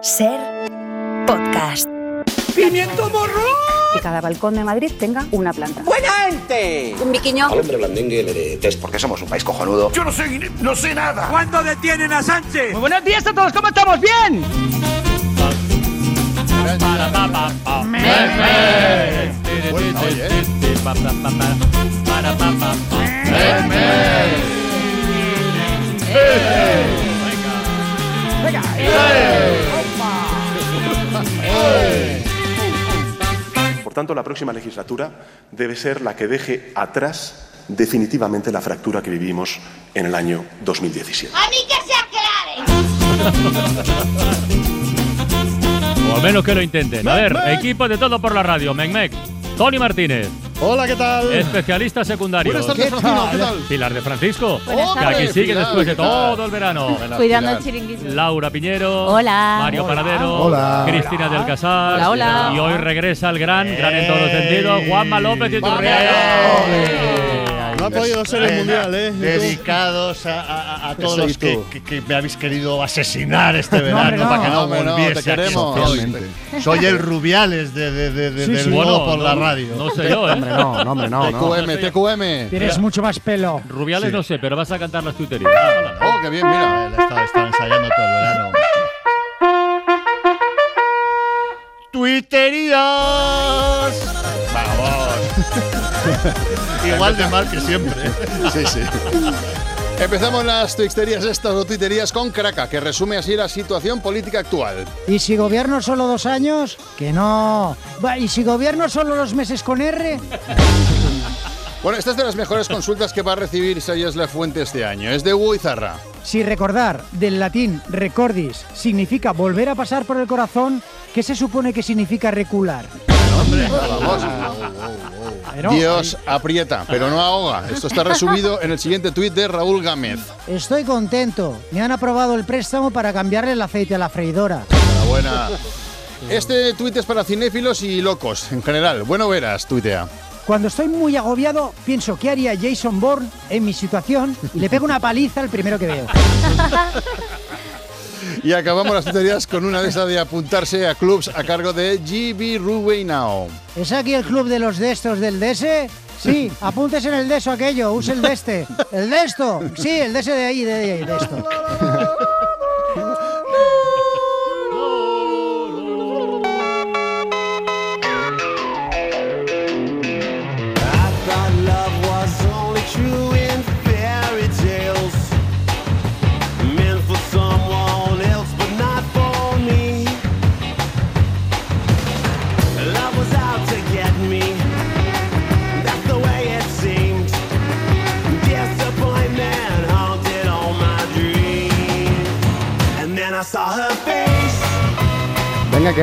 Ser podcast. ¡Pimiento morro! Que cada balcón de Madrid tenga una planta. ¡Buena gente! Un biquiño. Al hombre blandengue le de test porque somos un país cojonudo. Yo no sé, no sé nada. ¿Cuándo detienen a Sánchez? Muy buenos días a todos, ¿cómo estamos? ¡Bien! Por tanto, la próxima legislatura debe ser la que deje atrás definitivamente la fractura que vivimos en el año 2017. ¡A mí que se aclare! O al menos que lo intenten. A ver, equipo de todo por la radio. Mecmec. Tony Martínez. Hola, ¿qué tal? Especialista secundario. Buenas tardes, Faustino, ¿qué tal? Pilar de Francisco. Buenas Que tardes. aquí sigue Pilar, después de todo el verano. Cuidando el chiringuito. Laura Piñero. Hola. Mario Paradero. Hola. Cristina del Casal. Hola, hola. Y hoy regresa el gran, gran en todo sentido, Juanma López y Turriaga. No ha podido ser el mundial, ¿eh? Dedicados a, a- a todos los que, que- que me habéis querido asesinar este verano para que no, no, volviese te aquí. queremos. Soy, soy el Rubiales de, de- de- de- del Bueno, modo por no- la radio. No sé yo, ¿eh? Hombre, no, no, hombre, no, no. TQM, TQM. Tienes mucho más pelo. Rubiales Sí. no sé, pero vas a cantar las tuiterías. Oh, qué bien, mira. Él estaba, estaba ensayando todo el verano. ¡Tuiterías! Igual de mal que siempre. Sí, sí. Empezamos las twixterías estas o tuiterías con Craca, que resume así la situación política actual. ¿Y si gobierno solo dos años? Que no. ¿Y si gobierno solo los meses con R? Bueno, esta es de las mejores consultas que va a recibir Isaías La Fuente este año. Es de Hugo Izarra. Si recordar del latín recordis significa volver a pasar por el corazón, ¿qué se supone que significa recular? Vamos. Pero, Dios aprieta, pero no ahoga. Esto está resumido en el siguiente tuit de Raúl Gámez. Estoy contento. Me han aprobado el préstamo para cambiarle el aceite a la freidora. Enhorabuena. Este tuit es para cinéfilos y locos, en general. Bueno verás, tuitea. Cuando estoy muy agobiado, pienso qué haría Jason Bourne en mi situación y le pego una paliza al primero que veo. Y acabamos las tuterías con una de esas de apuntarse a clubs a cargo de GB Ruway Now. ¿Es aquí el club de los de estos del DS? Sí, apúntese en el de eso aquello, use el de este. ¿El de esto? Sí, el de ese de ahí, de, ahí, de esto.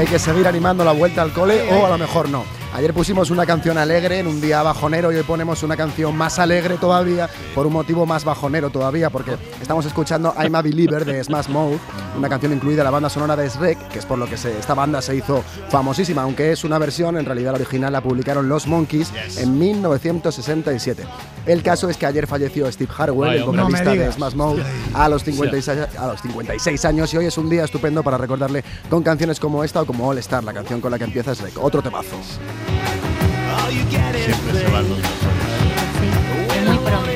hay que seguir animando la vuelta al cole o a lo mejor no. Ayer pusimos una canción alegre en un día bajonero y hoy ponemos una canción más alegre todavía por un motivo más bajonero todavía porque estamos escuchando I'm a Believer de Smash Mouth, una canción incluida en la banda sonora de Shrek, que es por lo que se- esta banda se hizo famosísima, aunque es una versión, en realidad la original la publicaron los Monkeys en 1967. El caso es que ayer falleció Steve Harwell, Ay, el vocalista No de. Smash Mouth, a los, 56, a los 56 años y hoy es un día estupendo para recordarle con canciones como esta o como All Star, la canción con la que empieza Shrek. Otro temazo. Siempre se van los Muy pronto.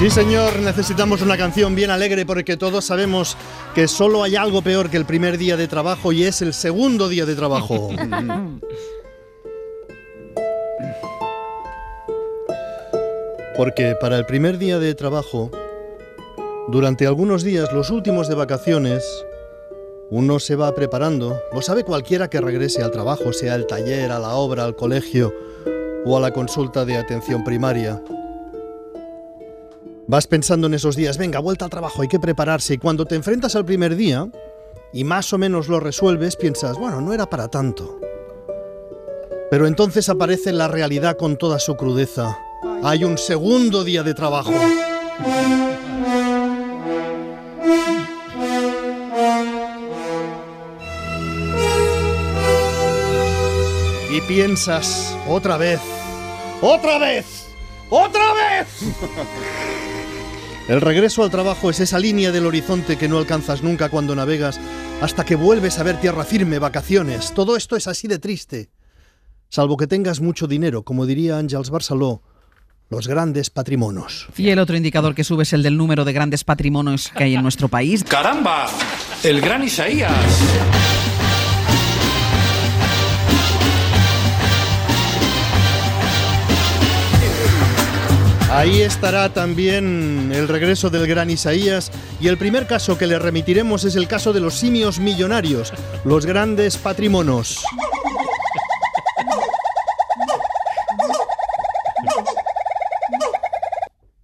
Sí, señor, necesitamos una canción bien alegre porque todos sabemos que solo hay algo peor que el primer día de trabajo y es el segundo día de trabajo. Porque para el primer día de trabajo, durante algunos días, los últimos de vacaciones, uno se va preparando. Lo sabe cualquiera que regrese al trabajo, sea al taller, a la obra, al colegio o a la consulta de atención primaria. Vas pensando en esos días, venga, vuelta al trabajo, hay que prepararse. Y cuando te enfrentas al primer día y más o menos lo resuelves, piensas, bueno, no era para tanto. Pero entonces aparece la realidad con toda su crudeza. Hay un segundo día de trabajo. Piensas otra vez, otra vez, otra vez. El regreso al trabajo es esa línea del horizonte que no alcanzas nunca cuando navegas hasta que vuelves a ver tierra firme, vacaciones. Todo esto es así de triste. Salvo que tengas mucho dinero, como diría Ángels Barceló, los grandes patrimonios. Y el otro indicador que sube es el del número de grandes patrimonios que hay en nuestro país. ¡Caramba! El gran Isaías. Ahí estará también el regreso del gran Isaías y el primer caso que le remitiremos es el caso de los simios millonarios, los grandes patrimonios.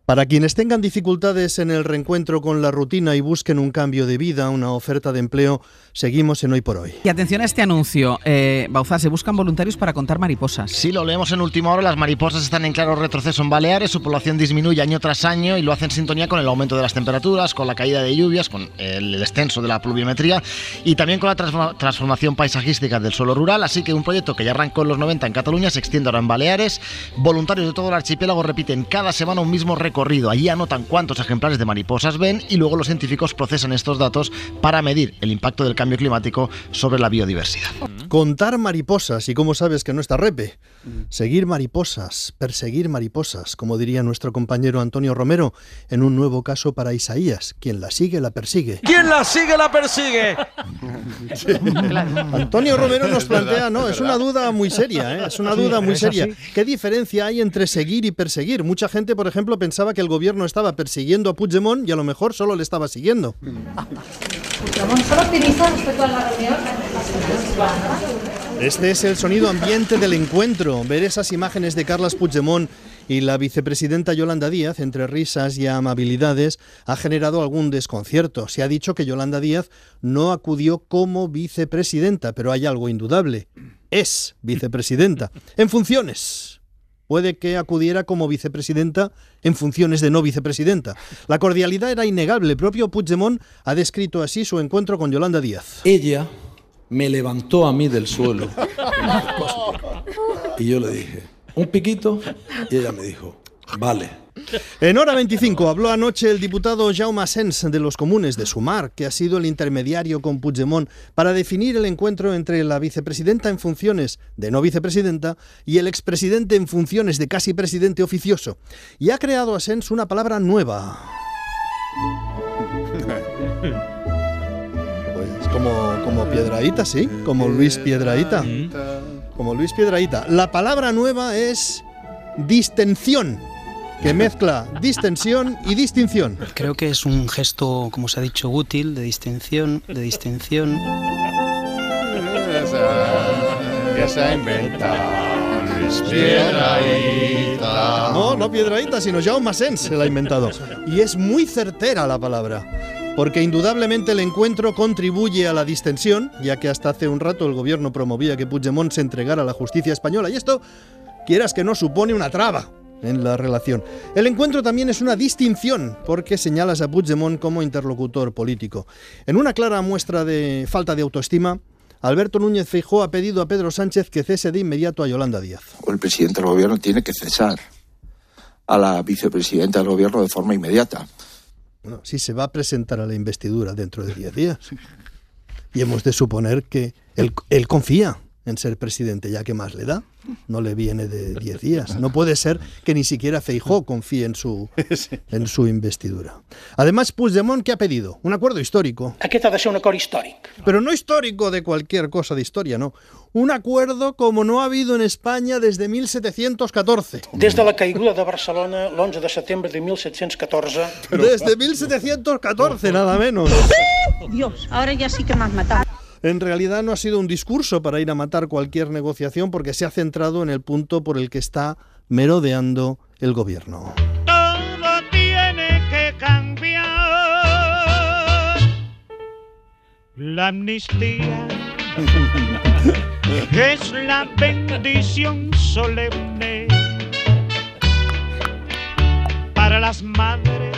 Para quienes tengan dificultades en el reencuentro con la rutina y busquen un cambio de vida, una oferta de empleo, seguimos en Hoy por Hoy. Y atención a este anuncio. Eh, Bauzá, se buscan voluntarios para contar mariposas. Sí, lo leemos en última hora. Las mariposas están en claro retroceso en Baleares. Su población disminuye año tras año y lo hace en sintonía con el aumento de las temperaturas, con la caída de lluvias, con el descenso de la pluviometría y también con la transforma- transformación paisajística del suelo rural. Así que un proyecto que ya arrancó en los 90 en Cataluña se extiende ahora en Baleares. Voluntarios de todo el archipiélago repiten cada semana un mismo recorrido. Allí anotan cuántos ejemplares de mariposas ven y luego los científicos procesan estos datos para medir el impacto del cambio climático sobre la biodiversidad. Contar mariposas, y cómo sabes que no está repe. Seguir mariposas, perseguir mariposas, como diría nuestro compañero Antonio Romero, en un nuevo caso para Isaías. Quien la sigue, la persigue. ¿Quién la sigue, la persigue? Antonio Romero nos plantea, no, es una duda muy seria, ¿eh? es una duda muy seria. ¿Qué diferencia hay entre seguir y perseguir? Mucha gente, por ejemplo, pensaba que el gobierno estaba persiguiendo a Puigdemont y a lo mejor solo le estaba siguiendo. Este es el sonido ambiente del encuentro. Ver esas imágenes de Carles Puigdemont y la vicepresidenta Yolanda Díaz, entre risas y amabilidades, ha generado algún desconcierto. Se ha dicho que Yolanda Díaz no acudió como vicepresidenta, pero hay algo indudable. Es vicepresidenta. En funciones. Puede que acudiera como vicepresidenta en funciones de no vicepresidenta. La cordialidad era innegable. El propio Puigdemont ha descrito así su encuentro con Yolanda Díaz. Ella me levantó a mí del suelo. Y yo le dije, un piquito. Y ella me dijo, vale. En hora 25 habló anoche el diputado Jaume Sens de los Comunes de Sumar, que ha sido el intermediario con Puigdemont para definir el encuentro entre la vicepresidenta en funciones de no vicepresidenta y el expresidente en funciones de casi presidente oficioso. Y ha creado a Sens una palabra nueva. Pues como, como Piedraíta, sí, como Luis Piedraíta. Como Luis Piedraíta. La palabra nueva es distensión, que mezcla distensión y distinción. Creo que es un gesto, como se ha dicho, útil, de distinción, de distinción. Que se ha inventado Luis No, no Piedraíta, sino Jaume Sens se la ha inventado. Y es muy certera la palabra. Porque indudablemente el encuentro contribuye a la distensión, ya que hasta hace un rato el gobierno promovía que Puigdemont se entregara a la justicia española. Y esto, quieras que no, supone una traba en la relación. El encuentro también es una distinción, porque señalas a Puigdemont como interlocutor político. En una clara muestra de falta de autoestima, Alberto Núñez Feijóo ha pedido a Pedro Sánchez que cese de inmediato a Yolanda Díaz. el presidente del gobierno tiene que cesar a la vicepresidenta del gobierno de forma inmediata. Bueno, si se va a presentar a la investidura dentro de 10 días. Y hemos de suponer que él, él confía en ser presidente, ya que más le da. No le viene de 10 días. No puede ser que ni siquiera Feijó confíe en su, en su investidura. Además, Puigdemont, ¿qué ha pedido? Un acuerdo histórico. Aquest ha de ser un acord històric. Pero no histórico de cualquier cosa de historia, no. Un acuerdo como no ha habido en España desde 1714. Des de la caiguda de Barcelona l'11 de setembre de 1714... Desde 1714, nada menos. Dios, ahora ya sí que me has matado. En realidad no ha sido un discurso para ir a matar cualquier negociación porque se ha centrado en el punto por el que está merodeando el gobierno. Todo tiene que cambiar. La amnistía es la bendición solemne para las madres,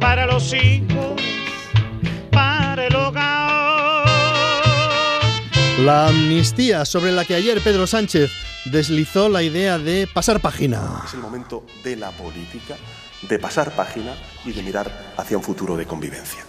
para los hijos, para el hogar. La amnistía sobre la que ayer Pedro Sánchez deslizó la idea de pasar página. Es el momento de la política, de pasar página y de mirar hacia un futuro de convivencia.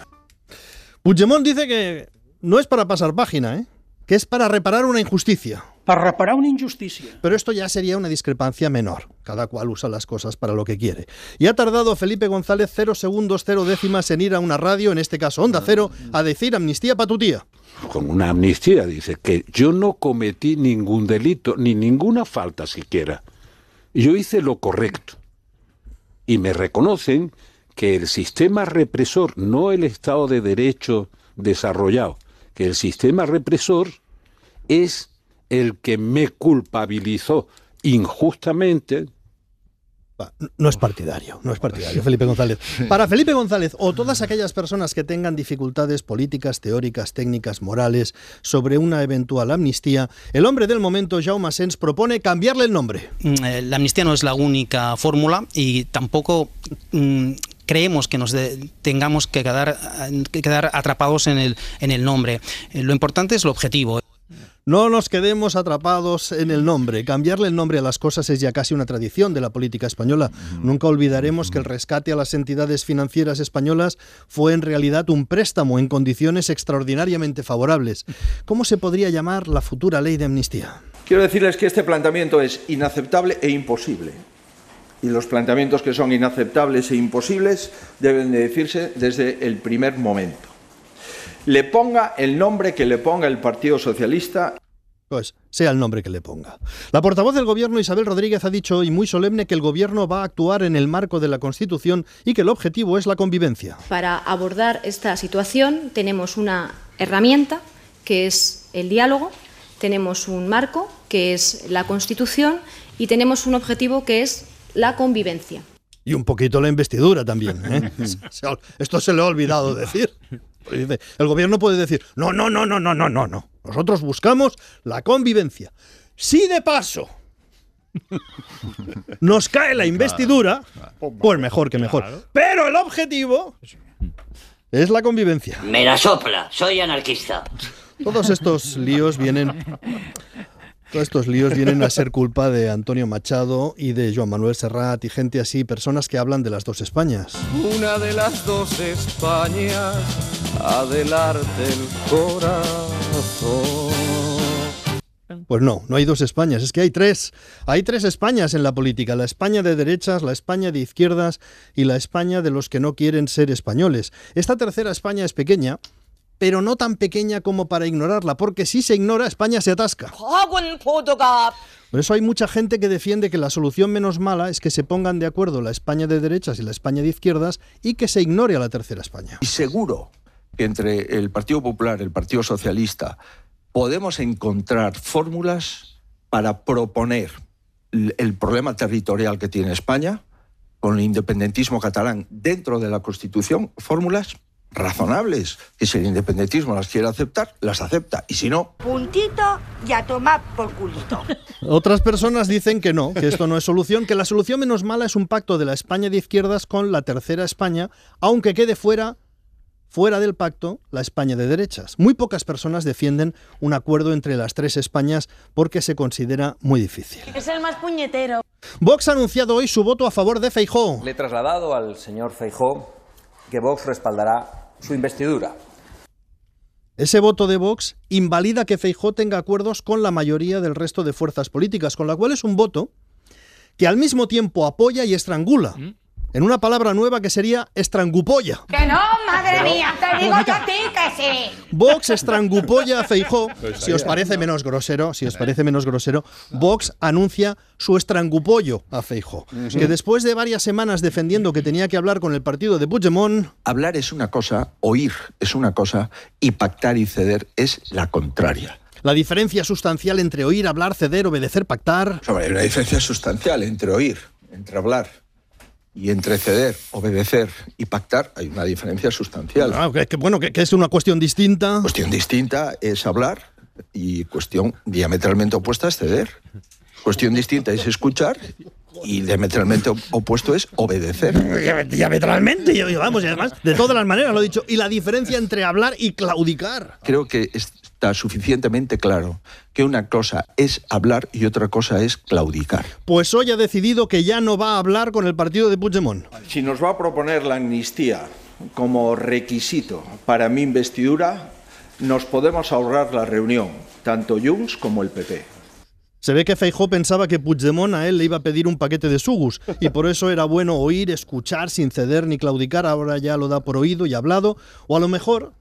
Puigdemont dice que no es para pasar página, ¿eh? que es para reparar una injusticia. Per reparar una injustícia. Pero esto ya sería una discrepancia menor. Cada cual usa las cosas para lo que quiere. Y ha tardado Felipe González cero segundos, cero décimas en ir a una radio, en este caso Onda Cero, a decir amnistía para tu tía. Con una amnistía, dice que yo no cometí ningún delito, ni ninguna falta siquiera. Yo hice lo correcto. Y me reconocen que el sistema represor, no el Estado de Derecho desarrollado, que el sistema represor es el que me culpabilizó injustamente. No es partidario, no es partidario, Felipe González. Para Felipe González, o todas aquellas personas que tengan dificultades políticas, teóricas, técnicas, morales sobre una eventual amnistía, el hombre del momento, Jaume Sens, propone cambiarle el nombre. Mm, eh, La amnistía no es la única fórmula y tampoco mm, creemos que nos de- tengamos que quedar, eh, que quedar atrapados en el, en el nombre. Eh, Lo importante es el objetivo. No nos quedemos atrapados en el nombre. Cambiarle el nombre a las cosas es ya casi una tradición de la política española. Nunca olvidaremos que el rescate a las entidades financieras españolas fue en realidad un préstamo en condiciones extraordinariamente favorables. ¿Cómo se podría llamar la futura ley de amnistía? Quiero decirles que este planteamiento es inaceptable e imposible. Y los planteamientos que son inaceptables e imposibles deben de decirse desde el primer momento. Le ponga el nombre que le ponga el Partido Socialista, Pues sea el nombre que le ponga. La portavoz del gobierno Isabel Rodríguez ha dicho hoy muy solemne que el gobierno va a actuar en el marco de la Constitución y que el objetivo es la convivencia. Para abordar esta situación tenemos una herramienta que es el diálogo, tenemos un marco que es la Constitución y tenemos un objetivo que es la convivencia. Y un poquito la investidura también. ¿eh? Esto se le ha olvidado decir. El gobierno puede decir, no, no, no, no, no, no, no, no. Nosotros buscamos la convivencia. Si de paso nos cae la investidura, pues mejor que mejor. Pero el objetivo es la convivencia. Me la sopla, soy anarquista. Todos estos líos vienen. Todos estos líos vienen a ser culpa de Antonio Machado y de Joan Manuel Serrat y gente así, personas que hablan de las dos Españas. Una de las dos Españas, adelante el corazón. Pues no, no hay dos Españas, es que hay tres. Hay tres Españas en la política, la España de derechas, la España de izquierdas y la España de los que no quieren ser españoles. Esta tercera España es pequeña, pero no tan pequeña como para ignorarla, porque si se ignora, España se atasca. Por eso hay mucha gente que defiende que la solución menos mala es que se pongan de acuerdo la España de derechas y la España de izquierdas y que se ignore a la tercera España. y seguro que entre el Partido Popular, el Partido Socialista, podemos encontrar fórmulas para proponer el problema territorial que tiene España con el independentismo catalán dentro de la Constitución, fórmulas razonables, que si el independentismo las quiere aceptar, las acepta, y si no, Puntito y a tomar por culito. Otras personas dicen que no, que esto no es solución, que la solución menos mala es un pacto de la España de izquierdas con la tercera España, aunque quede fuera fuera del pacto la España de derechas. Muy pocas personas defienden un acuerdo entre las tres Españas porque se considera muy difícil. Es el más puñetero. Vox ha anunciado hoy su voto a favor de Feijóo. Le he trasladado al señor Feijó que Vox respaldará su investidura. Ese voto de Vox invalida que Feijóo tenga acuerdos con la mayoría del resto de fuerzas políticas, con la cual es un voto que al mismo tiempo apoya y estrangula. En una palabra nueva que sería estrangupolla. Que no, madre mía, te digo yo a ti que sí. Vox estrangupolla a Feijó. Si os parece menos grosero, si os parece menos grosero, Vox anuncia su estrangupollo a Feijó. Que después de varias semanas defendiendo que tenía que hablar con el partido de Puigdemont, hablar es una cosa, oír es una cosa, y pactar y ceder es la contraria. la diferencia sustancial entre oír, hablar, ceder, obedecer, pactar. Hombre, hay una diferencia sustancial entre oír, entre hablar y entre ceder, obedecer y pactar. Hay una diferencia sustancial. Ah, que, que bueno, que, que es una cuestión distinta. Cuestión distinta es hablar y cuestión diametralmente opuesta es ceder. Cuestión distinta es escuchar y diametralmente op- opuesto es obedecer. Diametralmente, yo, yo, vamos, y además, de todas las maneras lo he dicho. Y la diferencia entre hablar y claudicar. Creo que está suficientemente claro que una cosa es hablar y otra cosa es claudicar. Pues hoy ha decidido que ya no va a hablar con el partido de Puigdemont. Si nos va a proponer la amnistía como requisito para mi investidura, nos podemos ahorrar la reunión, tanto Junts como el PP. Se ve que Feijó pensaba que Puigdemont a él le iba a pedir un paquete de sugus y por eso era bueno oír, escuchar sin ceder ni claudicar, ahora ya lo da por oído y hablado, o a lo mejor,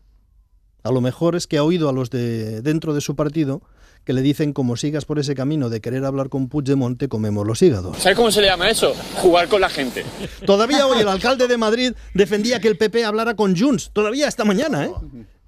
a lo mejor es que ha oído a los de dentro de su partido que le dicen como sigas por ese camino de querer hablar con Puigdemont te comemos los hígados. ¿Sabes cómo se le llama eso? Jugar con la gente. Todavía hoy el alcalde de Madrid defendía que el PP hablara con Junts, todavía esta mañana, ¿eh?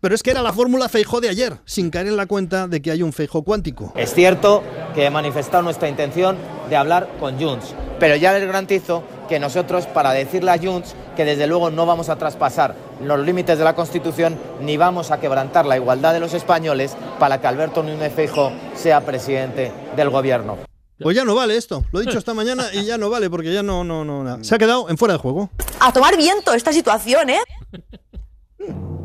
Pero es que era la fórmula Feijó de ayer, sin caer en la cuenta de que hay un Feijó cuántico. Es cierto que he manifestado nuestra intención de hablar con Junts, pero ya les garantizo que nosotros, para decirle a Junts que desde luego no vamos a traspasar los límites de la Constitución ni vamos a quebrantar la igualdad de los españoles para que Alberto Núñez Feijó sea presidente del gobierno. Pues ya no vale esto, lo he dicho esta mañana y ya no vale porque ya no, no, no, nada. se ha quedado en fuera de juego. A tomar viento esta situación, ¿eh?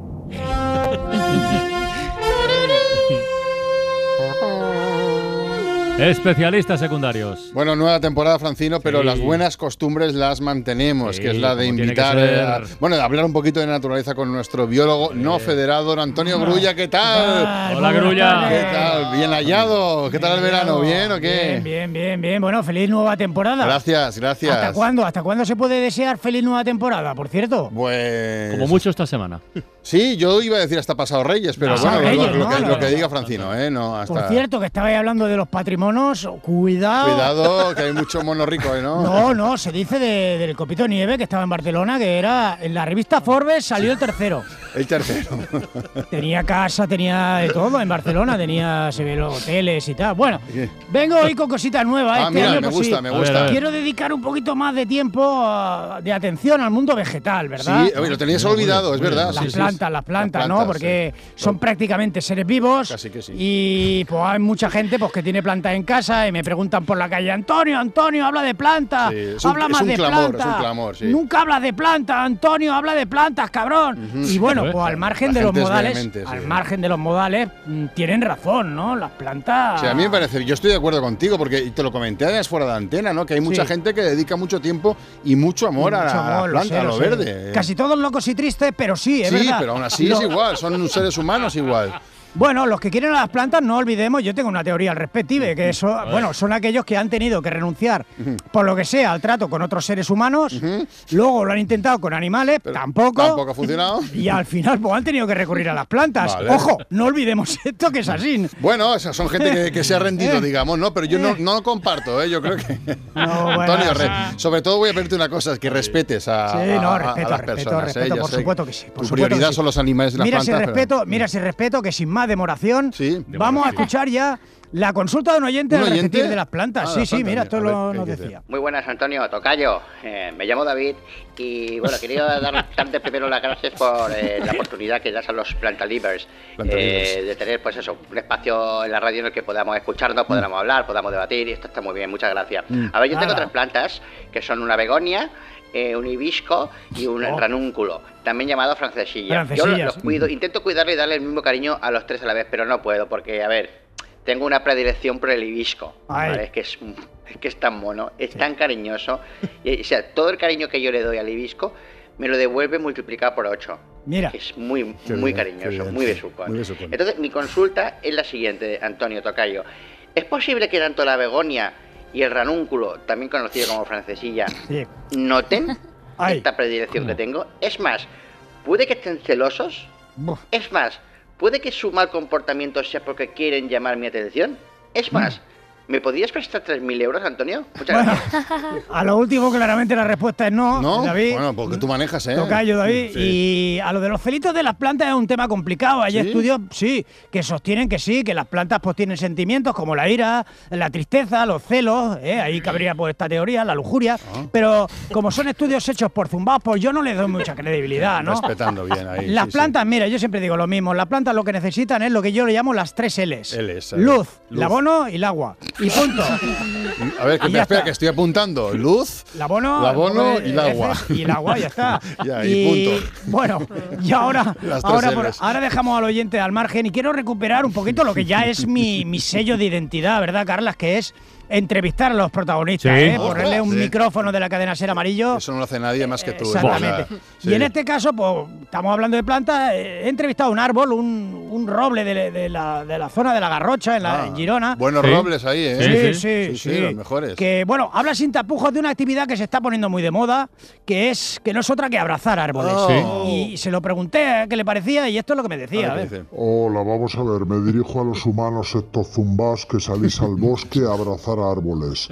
Especialistas secundarios. Bueno, nueva temporada, Francino, pero Sí. las buenas costumbres las mantenemos, Sí, que es la de invitar, ser. a- bueno, de hablar un poquito de naturaleza con nuestro biólogo no federado, don Antonio Grulla, ¿qué tal? Hola, Grulla. ¿Qué tal? Bien hallado. ¿Qué tal el verano? ¿Bien o qué? Bien, bien, bien, bien. Bueno, feliz nueva temporada. Gracias, gracias. ¿Hasta cuándo? ¿Hasta cuándo se puede desear feliz nueva temporada, por cierto? Pues... Como mucho esta semana. Sí, yo iba a decir hasta pasado Reyes, pero bueno, lo- Reyes, lo, ¿no? que, Lo- lo que diga Francino, ¿eh? No, hasta... Por cierto, que estabais hablando de los patrimonios, cuidado. Cuidado, que hay mucho mono rico, ¿eh? ¿no? No, no, se dice de- del Copito Nieve que estaba en Barcelona, que era en la revista Forbes salió el tercero. El tercero. Tenía casa, tenía de todo en Barcelona, tenía se ve los hoteles y tal. Bueno, vengo hoy con cositas nuevas. Ah, este mira, año, me pues gusta, sí. me gusta. A a. Quiero dedicar un poquito más de tiempo, ah, de atención al mundo vegetal, ¿verdad? Sí, oye, lo tenías olvidado, es verdad. Las sí, sí, plantas, las plantas, Las ¿no? Porque son prácticamente seres vivos. Casi que sí. Y pues hay mucha gente pues, que tiene plantas en casa y me preguntan por la calle, Antonio, Antonio, habla de plantas. Sí, es un- habla es más un de clamor, es plantas. un clamor, sí. Nunca hablas de plantas, Antonio, habla de plantas, cabrón. Y bueno, pues al margen de los es modales, vehemente, sí. al margen de los modales, tienen razón, ¿no? Las plantas. Sí, a mí me parece, yo estoy de acuerdo contigo, porque te lo comenté además fuera de antena, ¿no? Que hay mucha Sí. gente que dedica mucho tiempo y mucho amor a Mucho la amor, lo planta, sé, a lo, sé. verde. Casi todos locos y tristes, pero sí, es sí, verdad. Pero aún así es igual, son seres humanos igual. Bueno, los que quieren a las plantas, no olvidemos, yo tengo una teoría al respective, que eso, bueno, son aquellos que han tenido que renunciar, por lo que sea, al trato con otros seres humanos, luego lo han intentado con animales, tampoco, Tampoco ha funcionado. y al final pues han tenido que recurrir a las plantas. Vale. Ojo, no olvidemos esto que es así. Bueno, esas son gente que, que se ha rendido, digamos, ¿no? Pero yo no, no lo comparto, ¿eh? Yo creo que. Antonio, re- sobre todo voy a pedirte una cosa, que respetes a, Sí, no, a- a respeto, las respeto, personas. respeto, ¿eh? Ya por supuesto que sí, por Tu prioridad que sí. son los animales y las Mira si plantas. pero- respeto, mira si respeto que sin más demoración, vamos a escuchar ya la consulta de un oyente ¿Un del oyente? de las plantas. Ah, sí, las sí, plantas, mira, esto lo, ver, ¿qué nos decía. Muy buenas, Antonio Tocayo. Eh, me llamo David y bueno, quería dar, darte primero las gracias por eh, la oportunidad que das a los plantalivers eh, de tener, pues eso, un espacio en la radio en el que podamos escucharnos, podamos hablar, podamos debatir y esto está muy bien, muchas gracias. Mm. A ver, yo tengo Nada. tres plantas que son una begonia. Eh, un hibisco y un Oh. ranúnculo, también llamado francesilla. Yo los sí. cuido, intento cuidarle y darle el mismo cariño a los tres a la vez, pero no puedo porque, a ver, tengo una predilección por el hibisco. ¿vale? Es, que es, es que es tan mono, es tan cariñoso. Y, o sea, todo el cariño que yo le doy al hibisco me lo devuelve multiplicado por 8. Mira. Es muy, Qué muy bien, cariñoso, bien, muy sí, besucón. muy besucón. Entonces, mi consulta es la siguiente, Antonio Tocayo. ¿Es posible que tanto la begonia y el ranúnculo, también conocido como francesilla, Sí. noten esta predilección que tengo? Es más, ¿puede que estén celosos? Es más, ¿puede que su mal comportamiento sea porque quieren llamar mi atención? Es más, ¿me podrías prestar 3.000 euros, Antonio? Muchas gracias. A lo último, claramente la respuesta es no, ¿No? David. Bueno, porque tú manejas, ¿eh? Tocayo, David. Sí. Y a lo de los celitos de las plantas es un tema complicado. Hay ¿Sí? estudios, sí, que sostienen que sí, que las plantas pues tienen sentimientos como la ira, la tristeza, los celos. ¿eh? Ahí cabría pues esta teoría, la lujuria. Ah. Pero como son estudios hechos por zumbados, pues yo no les doy mucha credibilidad, ¿no? Respetando bien ahí. Las sí, sí. plantas, mira, yo siempre digo lo mismo. Las plantas lo que necesitan es lo que yo le llamo las tres L's. Ver. Luz, el Luz. abono y el agua. Y punto. A ver, que, ya espera, que estoy apuntando. Luz, El abono, el abono el- y el agua. Y el agua, ya está. Ya, y punto. Bueno, y ahora, ahora, por- ahora dejamos al oyente al margen y quiero recuperar un poquito lo que ya es mi, mi sello de identidad, ¿verdad, Carlas? Que es entrevistar a los protagonistas, Sí. ¿eh? ponerle un Sí. micrófono de la cadena ser amarillo. Eso no lo hace nadie más que tú. Exactamente. Y en este caso, pues estamos hablando de plantas. eh, He entrevistado un árbol, un, un roble de, de la, de la zona de la Garrocha, en, la, Ah, en Girona. Buenos robles ahí, ¿eh? Sí, sí, Sí, sí, los mejores. Que, bueno, habla sin tapujos de una actividad que se está poniendo muy de moda, que es que no es otra que abrazar árboles. Oh. Y se lo pregunté qué le parecía y esto es lo que me decía. a ver. Hola, vamos a ver, me dirijo a los humanos estos zumbas que salís al bosque a abrazar árboles.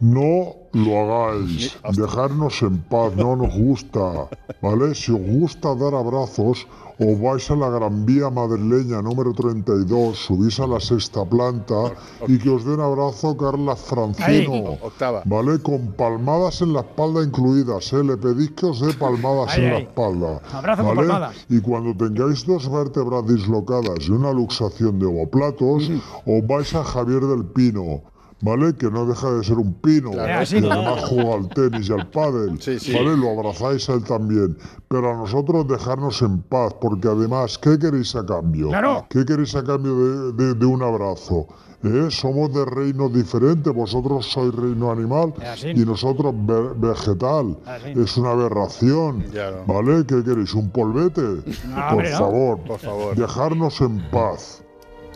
No lo hagáis, dejarnos en paz, no nos gusta, ¿vale? Si os gusta dar abrazos, os vais a la Gran Vía madrileña número 32, subís a la sexta planta y que os den abrazo Carla Francino. ¿Vale? Con palmadas en la espalda incluidas, ¿eh? Le pedís que os dé palmadas en la espalda. ¿vale? palmadas. Y cuando tengáis dos vértebras dislocadas y una luxación de omoplatos, os vais a Javier del Pino. ¿Vale? Que no deja de ser un pino. Claro, y sí. además juega al tenis y al pádel. sí. ¿Vale? Lo abrazáis a él también. Pero a nosotros dejarnos en paz, porque además, ¿qué queréis a cambio? Claro. ¿Qué queréis a cambio de, de- de un abrazo? ¿Eh? Somos de reinos diferentes, vosotros sois reino animal así. y nosotros ve- vegetal. Así. Es una aberración. ¿Vale? ¿Qué queréis? ¿Un polvete? Por hombre, no. favor, Por favor. dejarnos en paz.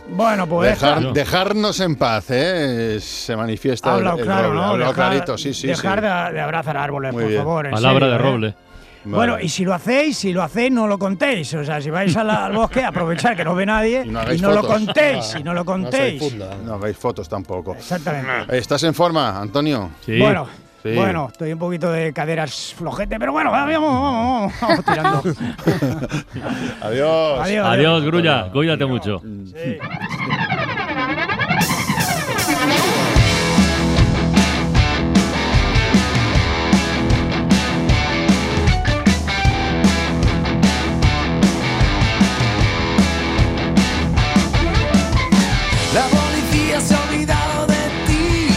Bueno, pues. Dejar- dejarnos en paz, ¿eh? Se manifiesta. Ha el- hablado el claro, roble, ¿no? ha hablado Dejar- clarito, sí, sí. Dejar sí. De, de abrazar árboles, Muy por bien. favor. Palabra serio, de ¿eh? roble. Bueno, Vale. y si lo hacéis, si lo hacéis, no lo contéis. O sea, si vais a la- al bosque, aprovechar que no ve nadie Y no y no lo fotos. contéis, y no lo No contéis. difunda. No hagáis fotos tampoco. Exactamente. ¿Estás en forma, Antonio? Bueno, Sí. bueno, estoy un poquito de caderas flojete, pero bueno, vamos, vamos, vamos, vamos tirando. Adiós. Adiós, Adiós, Grulla. Cuídate mucho. La policía se ha olvidado de ti,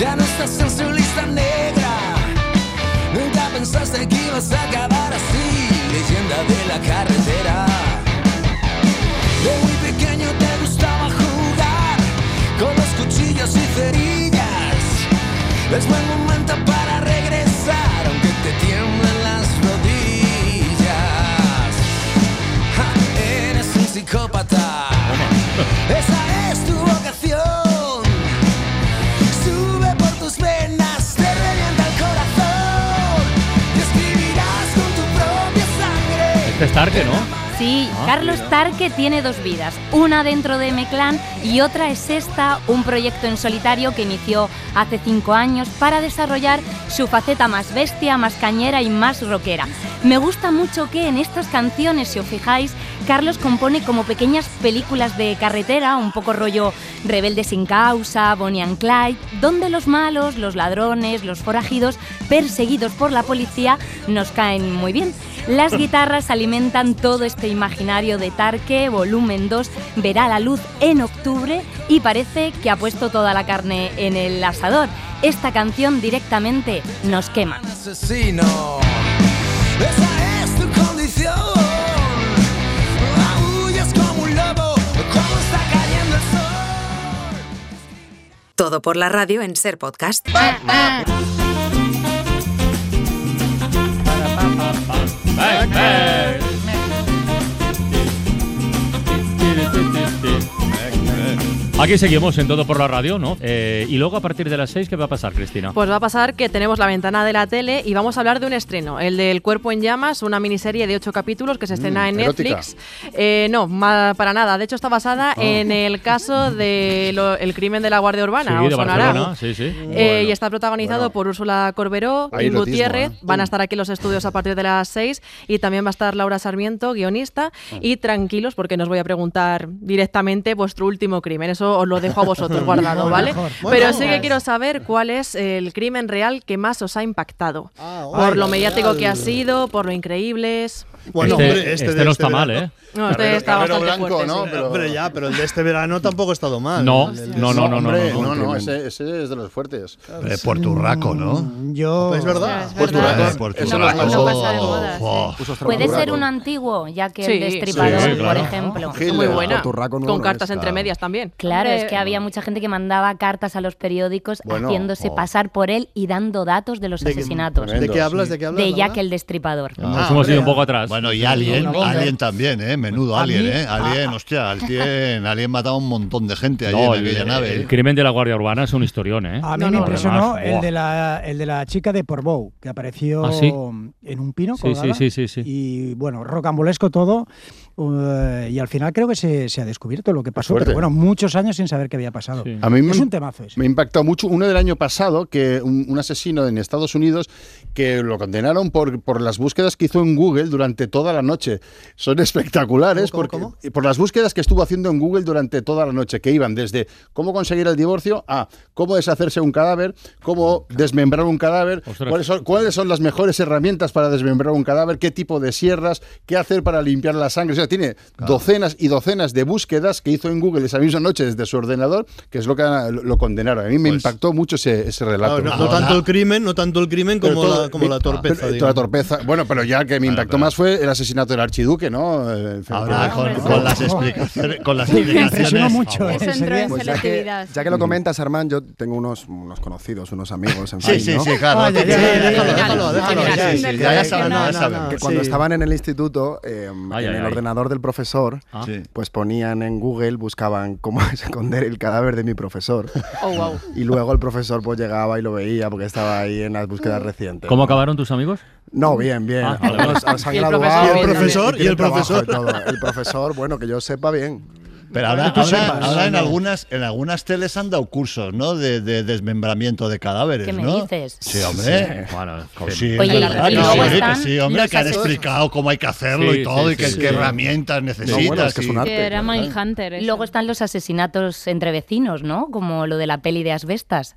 ya no estás en acabar así, leyenda de la carretera. De muy pequeño te gustaba jugar con los cuchillos y cerillas. Es Tarque, ¿no? Sí, Ah, Carlos mira. Tarque tiene dos vidas, una dentro de Meclán y otra es esta, un proyecto en solitario que inició hace cinco años para desarrollar su faceta más bestia, más cañera y más rockera. Me gusta mucho que en estas canciones, si os fijáis, Carlos compone como pequeñas películas de carretera, un poco rollo Rebelde sin causa, Bonnie and Clyde, donde los malos, los ladrones, los forajidos, perseguidos por la policía, nos caen muy bien. Las guitarras alimentan todo este imaginario de Tarque, volumen 2, verá la luz en octubre y parece que ha puesto toda la carne en el asador. Esta canción directamente nos quema. Asesino. Esa es tu condición. Todo por la radio en Ser Podcast. bang, bang. Aquí seguimos en Todo por la Radio, ¿no? Eh, y luego a partir de las 6, ¿qué va a pasar, Cristina? Pues va a pasar que tenemos la ventana de la tele y vamos a hablar de un estreno, el del Cuerpo en Llamas, una miniserie de ocho capítulos que se estrena Mm, en erótica. Netflix. Eh, no, ma- para nada. De hecho, está basada Ah. en el caso del crimen de la Guardia Urbana. Sí, de. Barcelona, sí, sí. Eh, y está protagonizado por Úrsula Corberó Hay y erotismo, Gutiérrez. ¿eh? Van a estar aquí en los estudios a partir de las 6 y también va a estar Laura Sarmiento, guionista. Ah. Y tranquilos, porque nos voy a preguntar directamente vuestro último crimen. Eso os lo dejo a vosotros guardado, ¿vale? mejor. Pero sí que quiero saber cuál es el crimen real que más os ha impactado. Ah, por lo mediático que ha sido, por lo increíbles. Bueno, este, hombre, este, este no este está mal. ¿eh? No, este está bastante blanco, fuerte, ¿no? sí. Pero- Hombre, ya, pero el de este verano tampoco ha estado mal. No, no, no, no, no, Hombre, no, no, no. no, ese, ese es de los fuertes. Eh, Porturraco, ¿no? Yo. Es verdad. Es Pues verdad. Oh, Puede ser un antiguo, ya que Sí, el destripador, sí, por ejemplo. Muy buena. Con cartas entre medias también. Claro, Hombre, es que había mucha gente que mandaba cartas a los periódicos Bueno, haciéndose oh. pasar por él y dando datos de los ¿De qué- asesinatos. ¿De qué hablas? ¿De qué hablas? De? Jack el destripador. Nos Ah, hemos ido un poco atrás. Bueno, y Alien. Alien también, ¿eh? Menudo Alien, ¿eh? Alien, hostia, Alien, Alien mataba a un montón de gente allí No, en el, aquella nave. el ¿eh? crimen de la Guardia Urbana es un historión, ¿eh? A mí No, me impresionó además, el, de la, el de la chica de Portbou, que apareció ¿Ah, sí? en un pino. Sí, colgada, sí, sí, sí, sí. Y bueno, rocambolesco todo. Uh, y al final creo que se, se ha descubierto lo que pasó. fuerte. Pero bueno, muchos años sin saber qué había pasado. Sí. A mí me, Es un temazo ese. me impactó mucho uno del año pasado, que un, un asesino en Estados Unidos que lo condenaron por, por las búsquedas que hizo en Google durante toda la noche. Son espectaculares ¿Cómo, porque cómo, por las búsquedas que estuvo haciendo en Google durante toda la noche, que iban desde cómo conseguir el divorcio a cómo deshacerse un cadáver, cómo desmembrar un cadáver, cuáles son, cuáles son las mejores herramientas para desmembrar un cadáver, qué tipo de sierras, qué hacer para limpiar la sangre. O sea, tiene docenas y docenas de búsquedas que hizo en Google esa misma noche desde su ordenador, que es lo que lo, lo condenaron. A mí me Pues- impactó mucho ese, ese relato. Claro, no, no tanto el crimen, no tanto el crimen como, todo- la, como la eh, torpeza. pero- la torpeza. Bueno, pero ya que me Bueno, impactó pero- más fue el asesinato del archiduque, ¿no? Eh, Ahora con, con las explicaciones, con las explicaciones. mucho. Eso ese entró en Pues ya que, selectividad. ya que lo comentas, Armand, yo tengo unos, unos conocidos, unos amigos en Sí, sí, ¿no? sí, claro. Déjalo, déjalo, ya, sí, ya. Que cuando estaban en el instituto, eh, en el ay. Ordenador del profesor, Ah. Sí. pues ponían en Google, buscaban cómo esconder el cadáver de mi profesor. Oh, wow. Y luego el profesor pues llegaba y lo veía porque estaba ahí en las búsquedas recientes. ¿Cómo ¿no? acabaron tus amigos? No, bien, bien. Ah, vale, vale. Han Y el graduado profesor, ¿Y el profesor? ¿Y el trabajo profesor? y todo. El profesor, bueno, que yo sepa bien. Pero ahora, tú ahora- sepas, ahora en no. algunas en algunas teles han dado cursos, ¿no? De, de desmembramiento de cadáveres, ¿Qué me ¿no? dices? Sí, hombre. Bueno, Pues sí. sí, Oye, verdad y sí, sí, hombre, los que han explicado cómo hay que hacerlo Sí, y todo, sí, y qué, sí, qué sí. herramientas necesitas. bueno, es que es un arte. Que era Mindhunter. eso. Luego están los asesinatos entre vecinos, ¿no? Como lo de la peli de Asbestas.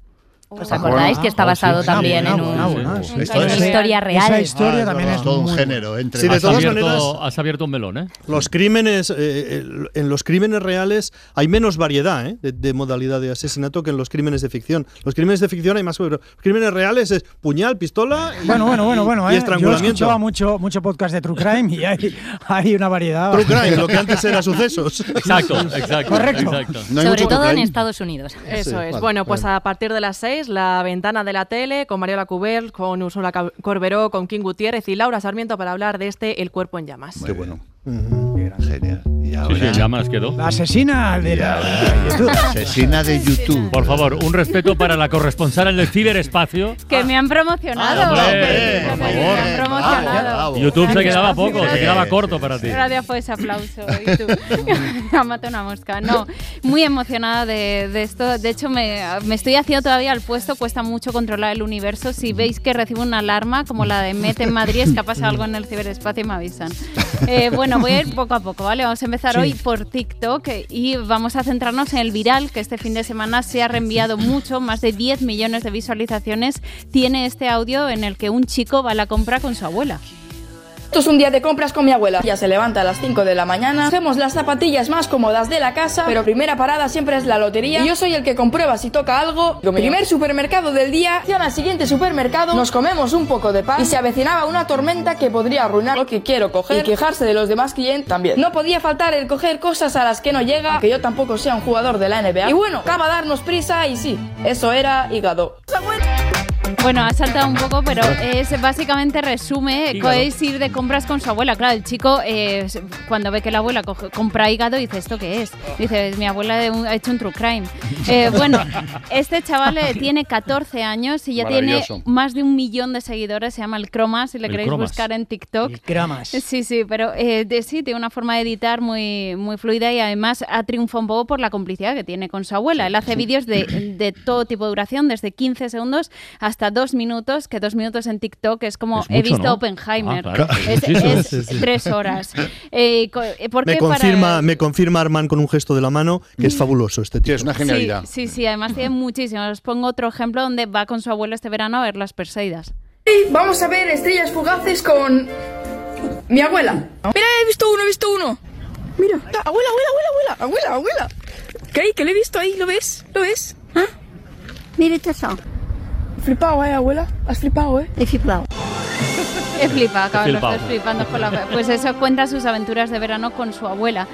¿Os Ah, acordáis que está Ah, sí, basado también en una historia real? Esa historia Ah, también es es todo un muy género. Entre Sí, de Has todas abierto, maneras- has abierto un melón, ¿eh? Los crímenes, eh, el- en los crímenes reales hay menos variedad ¿eh? de, de modalidad de asesinato que en los crímenes de ficción. Los crímenes de ficción hay más, los crímenes reales es puñal, pistola y, Bueno, bueno, bueno, bueno. y ¿eh? Yo estrangulamiento. escuchaba mucho, mucho podcast de True Crime y hay, hay una variedad. True crime, lo que antes era sucesos. Exacto, exacto. Correcto. exacto. No Sobre todo en. Estados Unidos. Eso Sí, es. vale, bueno, pues vale. a partir de las 6, la ventana de la tele con Mariola Cubel, con Ursula Corberó, con King Gutiérrez y Laura Sarmiento para hablar de este El cuerpo en llamas. Qué bueno. Genial. Y Sí, ahora, sí, en llamas quedó. La asesina de la, YouTube. asesina de YouTube. Por favor, un respeto para la corresponsal en el ciberespacio. Que me han promocionado. Ah, hombre, por me favor. han promocionado. YouTube se quedaba poco, se quedaba corto para ti. Gracias por ese aplauso. Y tú, me matado una mosca. No, muy emocionada de, de esto. De hecho, me, me estoy haciendo todavía al puesto. Cuesta mucho controlar el universo. Si veis que recibo una alarma como la de Met en Madrid, es que ha pasado algo en el ciberespacio y me avisan. Eh, bueno, voy a ir poco a poco, ¿vale? Vamos a empezar Sí. hoy por TikTok eh, y vamos a centrarnos en el viral, que este fin de semana se ha reenviado mucho, más de 10 millones de visualizaciones. Tiene este audio en el que un chico va a la compra con su abuela. Esto es un día de compras con mi abuela. Ya se levanta a las 5 de la mañana. Hacemos las zapatillas más cómodas de la casa, pero primera parada siempre es la lotería. Y yo soy el que comprueba si toca algo. Mi primer supermercado del día. Hacia al siguiente supermercado, nos comemos un poco de pan y se avecinaba una tormenta que podría arruinar lo que quiero coger y quejarse de los demás clientes también. No podía faltar el coger cosas a las que no llega, que yo tampoco sea un jugador de la NBA. Y bueno, acaba de darnos prisa y sí, eso era hígado. Bueno, ha saltado un poco, pero es básicamente resume es ir de compras con su abuela. Claro, el chico eh, cuando ve que la abuela coge- compra hígado dice ¿esto qué es? Dice mi abuela ha hecho un true crime. Eh, bueno, este chaval eh, tiene 14 años y ya tiene más de un millón de seguidores. Se llama el Cromas si le El queréis Cromas. buscar en TikTok. El Kramas. Sí, sí, pero eh, de, sí, tiene una forma de editar muy, muy fluida y además ha triunfado un poco por la complicidad que tiene con su abuela. Él hace vídeos de, de todo tipo de duración, desde 15 segundos hasta 2 minutos, que 2 minutos en TikTok es como Es he visto ¿no? Oppenheimer. Ah, claro, es es Sí, sí. tres horas. Eh, eh, ¿por Me qué para- confirma, me confirma Armand con un gesto de la mano que es fabuloso este Sí, tío. es una genialidad. sí, sí, además tiene muchísimo. Os pongo otro ejemplo donde va con su abuelo este verano a ver las Perseidas. Vamos a ver estrellas fugaces con Mi abuela. Mira, he visto uno, he visto uno. Mira. Abuela, abuela, abuela, abuela, abuela, abuela. ¿Qué hay? ¿Qué le he visto ahí? ¿Lo ves? ¿Lo ves? ¿Ah? Mira eso. Flipado, eh, abuela. Has flipado, eh. He flipado. He flipado, Carlos, flipado. estás flipando con la... Pues eso cuenta sus aventuras de verano con su abuela.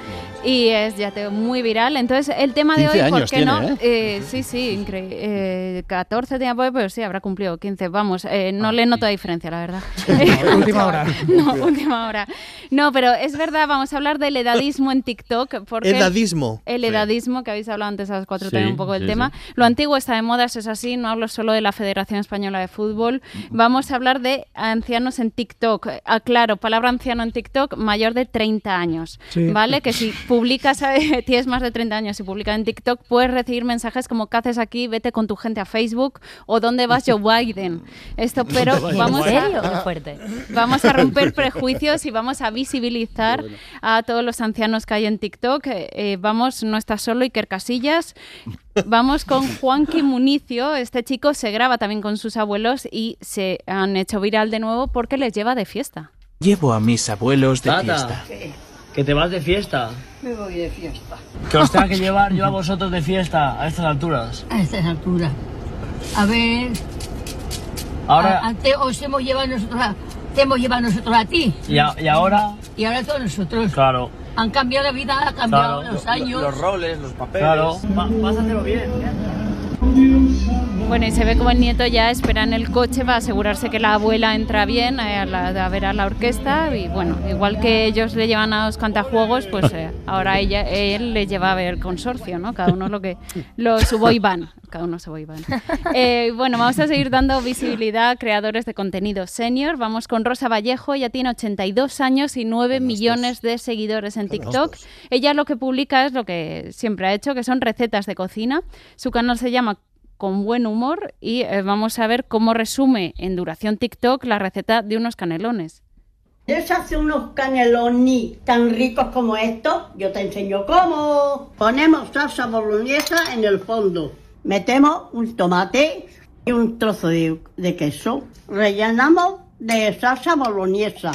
Y es ya te muy viral. Entonces, el tema de 15 hoy, ¿por qué tiene, no? ¿eh? Eh, sí, sí, increíble. Eh, 14 tenía pues, pero sí, habrá cumplido 15. Vamos, eh, no le noto diferencia, la verdad. Última hora. no, última hora. No, pero es verdad, vamos a hablar del edadismo en TikTok. Porque Edadismo. El edadismo, que habéis hablado antes a las cuatro Sí, también un poco del sí, tema. sí. Lo antiguo está de moda, eso es así, no hablo solo de la Federación Española de Fútbol. Vamos a hablar de ancianos en TikTok. Aclaro, palabra anciano en TikTok, mayor de 30 años. Sí. ¿Vale? Que si publicas, tienes más de 30 años y publicas en TikTok, puedes recibir mensajes como ¿qué haces aquí? Vete con tu gente a Facebook o ¿dónde vas Joe Biden? Esto, pero ¿En vamos a... Qué fuerte. Vamos a romper prejuicios y vamos a visibilizar a todos los ancianos que hay en TikTok. Eh, eh, vamos, no está solo Iker Casillas. Vamos con Juanqui Municio. Este chico se graba también con sus abuelos y se han hecho viral de nuevo porque les lleva de fiesta. Llevo a mis abuelos de Tata. fiesta. Que te vas de fiesta. Me voy de fiesta. Que os tenga que llevar yo a vosotros de fiesta a estas alturas. A estas alturas. A ver. Ahora- a- antes os hemos llevado nosotros a, te hemos llevado nosotros a ti. Y, a- y ahora, Y ahora todos nosotros. claro. Han cambiado la vida, han cambiado Claro, los lo- años. los roles, los papeles. Claro. Va- pásatelo bien. Bueno, y se ve como el nieto ya espera en el coche para asegurarse que la abuela entra bien eh, a, la- a ver a la orquesta. Y bueno, igual que ellos le llevan a los cantajuegos, pues eh, ahora ella, él le lleva a ver el consorcio, ¿no? Cada uno lo que. Lo, su boy band. Cada uno su boy band. Eh, bueno, vamos a seguir dando visibilidad a creadores de contenido senior. Vamos con Rosa Vallejo, ella tiene 82 años y 9 millones de seguidores en TikTok. Ella lo que publica es lo que siempre ha hecho, que son recetas de cocina. Su canal se llama con buen humor y eh, vamos a ver cómo resume en duración TikTok la receta de unos canelones. ¿Quieres hacer unos canelones tan ricos como estos? Yo te enseño cómo. Ponemos salsa boloñesa en el fondo. Metemos un tomate y un trozo de, de queso. Rellenamos de salsa boloñesa.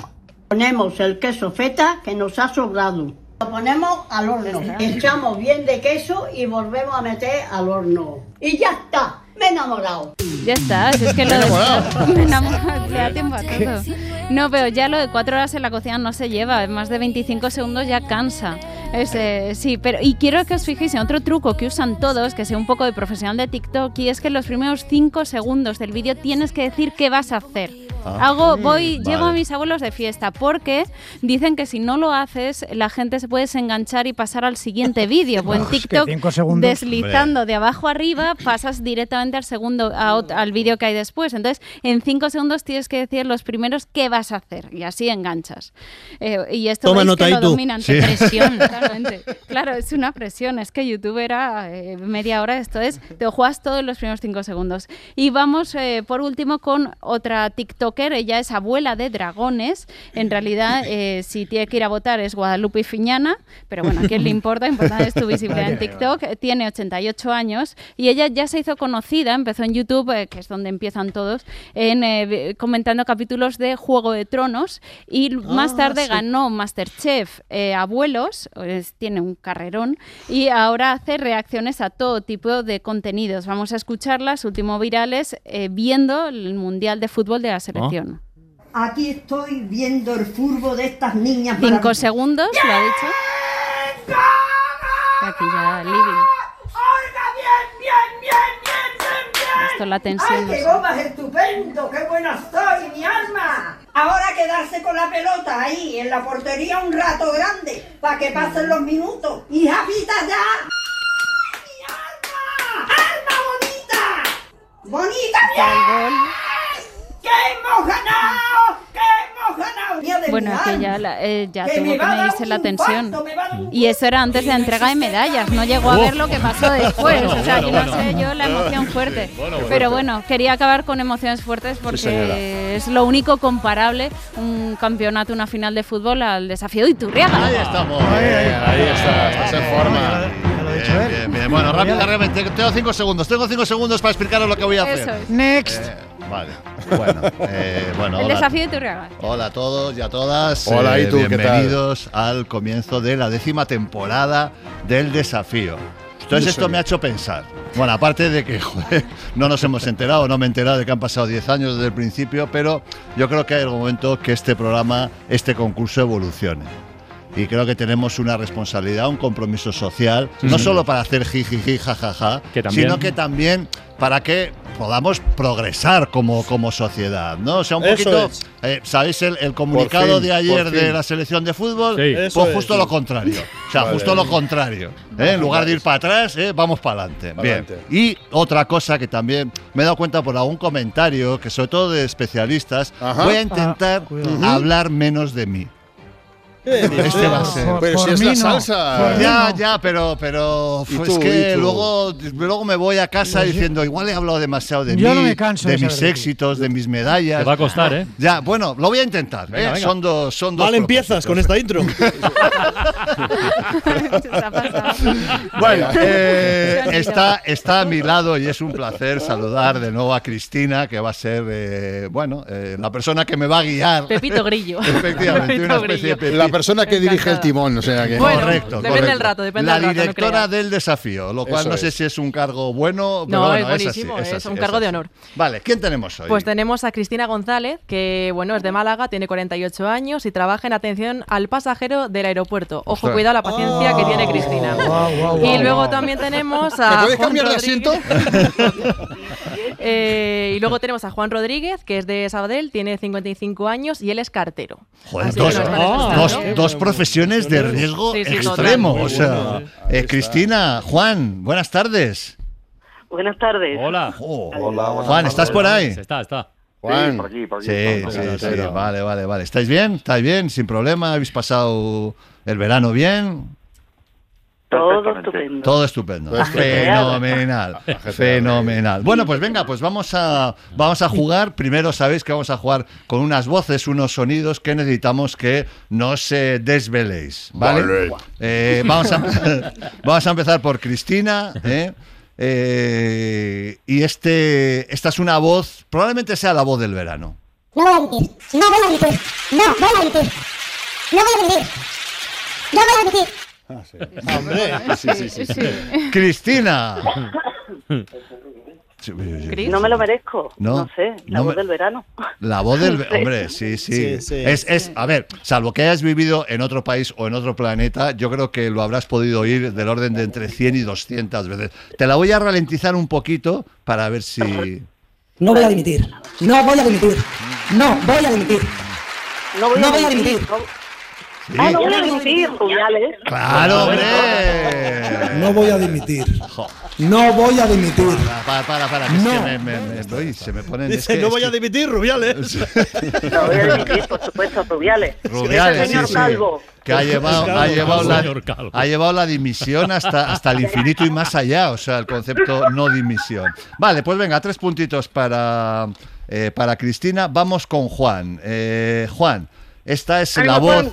Ponemos el queso feta que nos ha sobrado. Lo ponemos al horno. Echamos bien de queso y volvemos a meter al horno. Y ya está. Me he enamorado. Ya está, si es que lo Me he de enamorado. me enamorado, le da tiempo a todo. No, pero ya lo de cuatro horas en la cocina no se lleva, más de 25 segundos ya cansa. Es, eh, sí, pero y quiero que os fijéis en otro truco que usan todos, que sea un poco de profesional de TikTok, y es que en los primeros 5 segundos del vídeo tienes que decir qué vas a hacer. Ah. Hago, voy, Vale. llevo a mis abuelos de fiesta porque dicen que si no lo haces, la gente se puede desenganchar y pasar al siguiente vídeo. Pues en TikTok, deslizando de abajo arriba, pasas directamente al segundo, a al vídeo que hay después. Entonces, en cinco segundos tienes que decir los primeros qué vas a hacer y así enganchas. Eh, y esto Toma nota que lo dominan. Sí. Presión, claramente. Claro, es una presión. Es que YouTube era eh, media hora, esto es, te juegas todo en los primeros cinco segundos. Y vamos eh, por último con otra Ella es abuela de dragones. En realidad, eh, si tiene que ir a votar es Guadalupe Fiñana, pero bueno, ¿a quién le importa? Importante es tu visibilidad en TikTok. Tiene 88 años y ella ya se hizo conocida, empezó en YouTube, eh, que es donde empiezan todos, en, eh, comentando capítulos de Juego de Tronos y más Ah, tarde sí. ganó Masterchef eh, Abuelos, es- tiene un carrerón, y ahora hace reacciones a todo tipo de contenidos. Vamos a escucharlas, último virales, eh, viendo el Mundial de Fútbol de la selección. Aquí estoy viendo el furbo de estas niñas. Cinco segundos, lo ha dicho. Aquí ya, living. ¡Oiga, bien, bien, bien, bien, bien! Esto la tensión. ¡Ay, qué sé. goma es estupendo! ¡Qué buena estoy, mi alma! Ahora quedarse con la pelota ahí, en la portería un rato grande, para que pasen los minutos. ¡Hija pita ya! ¡Ay, mi alma! ¡Alma bonita! ¡Bonita, bien! ¡Que hemos ganado! ¡Que hemos ganado! Mía de Bueno, mi que ya, la- eh, ya Que tuvo me que medirse la tensión. Y eso era antes de la entrega de medallas, no llegó a Oh. ver lo que pasó después. Bueno, o sea, bueno, yo no bueno. sé yo la emoción fuerte. Bueno, bueno. Pero bueno, quería acabar con emociones fuertes porque es lo único comparable un campeonato, una final de fútbol al desafío de Iturriaga. Ahí estamos. Ahí está, estás en forma. Bien, bien, bien. Bueno, rápidamente, tengo cinco segundos. Tengo cinco segundos para explicaros lo que voy a hacer. Es. Next. Eh, Vale. Bueno, eh, bueno El hola. desafío de Turriaga. Hola a todos y a todas. Hola, Eh, ¿y tú qué tal? Bienvenidos al comienzo de la décima temporada del desafío. Entonces esto me ha hecho pensar. Bueno, aparte de que joder, no nos hemos enterado, no me he enterado de que han pasado 10 años desde el principio, pero yo creo que hay algún momento que este programa, este concurso evolucione. Y creo que tenemos una responsabilidad, un compromiso social, no Sí. solo para hacer jijiji, jajaja, sino que también para que podamos progresar como, como sociedad, ¿no? O sea, un Eso poquito, eh, ¿sabéis el, el comunicado fin, de ayer de la selección de fútbol? Sí. Eso Pues es, justo sí. lo contrario. O sea, Vale. justo lo contrario. ¿eh? En lugar de ir para atrás, ¿eh? vamos para adelante. Bien. Y otra cosa que también me he dado cuenta por algún comentario, que sobre todo de especialistas, Ajá. voy a intentar Ah, hablar menos de mí. Este va a ser. Por- Pero por si es la no. salsa. Ya, no. ya, pero, pero ¿Y es tú, que luego, luego me voy a casa diciendo, igual he hablado demasiado de Yo mí, no me canso de de mis éxitos, de mis medallas. Te va a costar, ¿eh? Ya, bueno, lo voy a intentar. Venga, ¿eh? venga. Son dos, son dos. Mal empiezas con esta intro. Bueno, eh, está, está a mi lado y es un placer saludar de nuevo a Cristina, que va a ser, eh, bueno, eh, la persona que me va a guiar. Pepito Grillo. Efectivamente, Pepito una especie de Grillo. Pepi- La persona que dirige el timón, o sea que. Bueno, correcto, depende correcto. del rato, depende la del rato, no directora del desafío, lo cual Eso no sé es. si es un cargo bueno, pero No, bueno, es así, buenísimo, es así, un cargo de así. honor. Vale, ¿quién tenemos hoy? Pues tenemos a Cristina González, que bueno, es de Málaga, tiene 48 años y trabaja en atención al pasajero del aeropuerto. Ojo, Ostras. cuidado la paciencia que tiene Cristina. Guau, guau, y luego también tenemos ¿Me a. puedes Juan cambiar de asiento? Eh, y luego tenemos a Juan Rodríguez, que es de Sabadell, tiene 55 años y él es cartero. Joder, Así dos, no está dos- dos profesiones de riesgo Sí, sí, extremo. O sea, eh. Cristina, Juan, buenas tardes. Buenas tardes. Hola. Oh, Juan, ¿estás por ahí? Está, está. Juan. por aquí, por aquí. Sí, sí, sí, vale, vale, vale. ¿Estáis bien? ¿Estáis bien? ¿Sin problema? ¿Habéis pasado el verano bien? Todo estupendo. Todo estupendo. Fenomenal. Fenomenal. Bueno, pues venga, pues vamos a, vamos a jugar. Primero sabéis que vamos a jugar con unas voces, unos sonidos que necesitamos que no se desveléis. ¿Vale? Vale. Eh, vamos, a, vamos a empezar por Cristina. ¿eh? Eh, y este, esta es una voz, probablemente sea la voz del verano. No voy a admitir. No voy a admitir. No voy a admitir. No voy a admitir. No voy a Hombre. Sí, sí, sí. Cristina. No me lo merezco. No, No, sé, la no voz me- del verano. La voz del... No sé. Hombre, sí, sí. Sí, sí. Es, es, a ver, salvo que hayas vivido en otro país o en otro planeta, yo creo que lo habrás podido oír del orden de entre 100 y 200 veces. Te la voy a ralentizar un poquito para ver si... No voy a dimitir. No voy a dimitir. No voy a dimitir. No voy No a voy a dimitir. No- Ah, no voy a dimitir, Rubiales. ¡Claro, hombre! No voy a dimitir. No voy a dimitir. Para, para, para, que es No. que me, me- me- uy, se me ponen... es Dice, que- no voy a dimitir, Rubiales. No voy a dimitir, por supuesto, Rubiales. Rubiales, Ese señor sí, sí. Calvo. Que ha llevado, ha, llevado la, señor Calvo. ha llevado la dimisión hasta, hasta el infinito y más allá, o sea, el concepto no dimisión. Vale, pues venga, tres puntitos para, eh, para Cristina. Vamos con Juan. Eh, Juan, esta es la voz...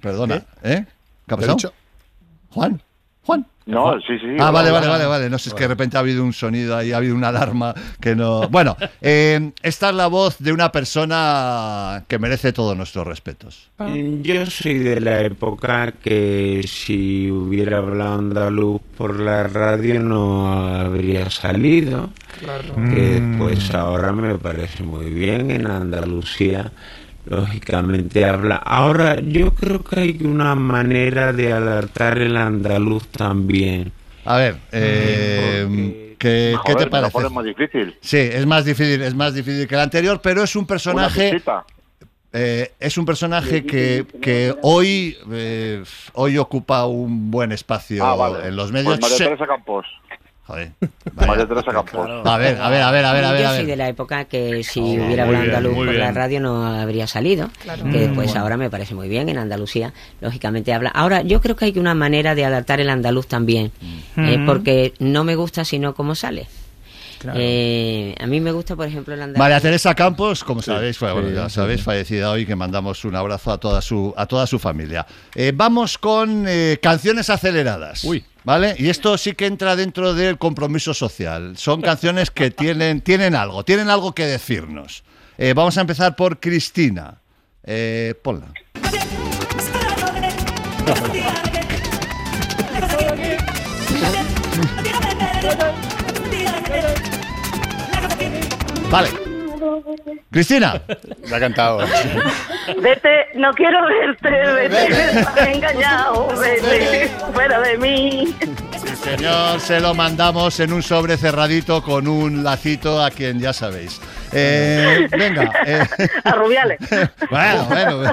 Perdona, ¿eh? ¿Qué ha ¿Te he pasado? dicho? Juan, Juan. No, sí, sí. Ah, vale, vale, vale, vale. No sé, es que de repente ha habido un sonido ahí, ha habido una alarma que no. Bueno, eh, esta es la voz de una persona que merece todos nuestros respetos. Yo soy de la época que si hubiera hablado andaluz por la radio no habría salido. Que después ahora me parece muy bien en Andalucía. Lógicamente habla. Ahora yo creo que hay una manera de adaptar el andaluz también. A ver, eh, ¿qué, te parece? pones más difícil. Sí, es más difícil, es más difícil que el anterior, pero es un personaje. eh, es un personaje que, que hoy, eh, hoy ocupa un buen espacio Ah, vale. en los medios. Pues María Sí. Teresa Campos. Joder. Teresa Campos. A ver, a ver, a ver, a ver, a ver. Yo soy de la época que si Oh, hubiera hablado bien, andaluz por la bien. radio no habría salido. Que Mm, después bueno. ahora me parece muy bien en Andalucía. Lógicamente habla. Ahora, yo creo que hay una manera de adaptar el andaluz también. eh, Mm. porque no me gusta sino cómo sale. Claro. Eh, a mí me gusta, por ejemplo, el andaluz. María Teresa Campos, como sabéis, fue, bueno, sí, ya sí, sabéis, sí. fallecida hoy, que mandamos un abrazo a toda su, a toda su familia. Eh, vamos con eh, canciones aceleradas. Uy. ¿Vale? Y esto sí que entra dentro del compromiso social. Son canciones que tienen, tienen algo, tienen algo que decirnos. Eh, vamos a empezar por Cristina. Eh. Vale. Cristina. La ha cantado. Vete, no quiero verte, vete, me estás engañado, vete, fuera de mí. Sí, señor, se lo mandamos en un sobre cerradito con un lacito a quien ya sabéis. Eh, venga. eh, A Rubiales. bueno, bueno.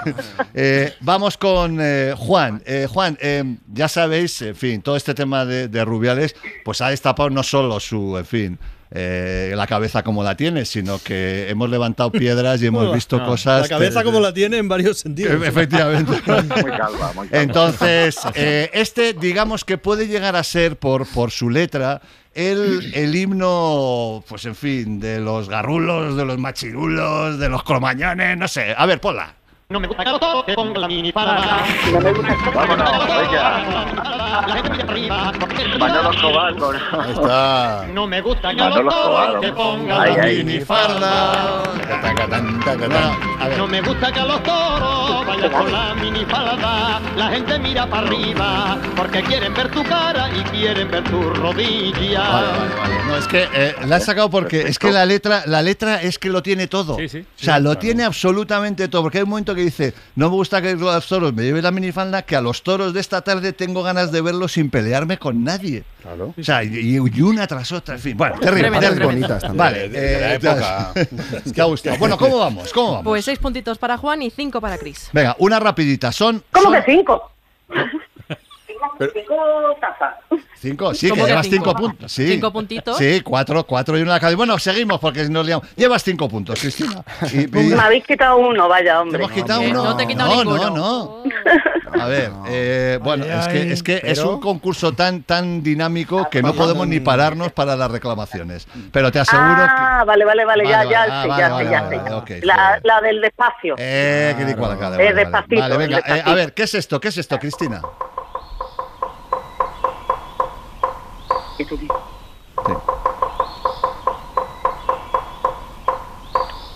Eh, vamos con eh, Juan. Eh, Juan, eh, ya sabéis, en fin, todo este tema de, de Rubiales, pues ha destapado no solo su, en fin, eh, la cabeza como la tiene, sino que hemos levantado piedras y hemos visto No, cosas. La cabeza de- como la tiene en varios sentidos. Efectivamente. Muy calva, muy calva. Entonces, eh, este, digamos que puede llegar a ser, por, por su letra, el, el himno, pues en fin, de los garrulos, de los machirulos, de los cromañones, no sé. A ver, ponla. No me gusta que lo toque con la mini para Vámonos, venga. La gente mira arriba Manolo Escobar con... Ahí está. No me gusta que te pongan Ay, la. Tacatán, tacatán. No me gusta que los toros vayan con la minifalda. La gente mira para arriba porque quieren ver tu cara y quieren ver tu rodilla. Vale, vale, vale. No, es que eh, la he sacado porque es que la letra, la letra es que lo tiene todo. Sí, sí, o sea, lo tiene absolutamente todo. Porque hay un momento que dice, no me gusta que los toros me lleven la minifalda, que a los toros de esta tarde tengo ganas de verlos sin pelearme con nadie. Claro. O sea, y, y una tras otra, en fin. Bueno, terrible. Tremendo. Bonitas también. Vale, De- de la eh, época. es que ha gustado. Bueno, ¿cómo vamos? ¿Cómo vamos? Pues seis puntitos para Juan y cinco para Cris. Venga, una rapidita. Son, ¿Cómo son que cinco? Pero- Cinco tazas. cinco, sí, que ¿Cómo que llevas cinco? cinco puntos. Sí. ¿Cinco puntitos? Sí, cuatro, cuatro y una cada. Bueno, seguimos porque nos liamos. Llevas cinco puntos, Cristina. Y- y- Me habéis quitado uno, vaya, ¿Te hombre. hemos quitado hombre, uno? no te he quitado no, ninguno. no, no. A ver, eh, bueno, Ay, es que, ay, es, que es un concurso tan, tan dinámico que no podemos ni pararnos para las reclamaciones. Pero te aseguro Ah, vale, vale, vale, ya, ya, ah, ya ya ok, la, del despacio. Eh, que di cual, vale, Eh, vale, vale. despacito, Vale, venga, eh, a ver, ¿qué es esto? ¿Qué es esto, Cristina? Sí.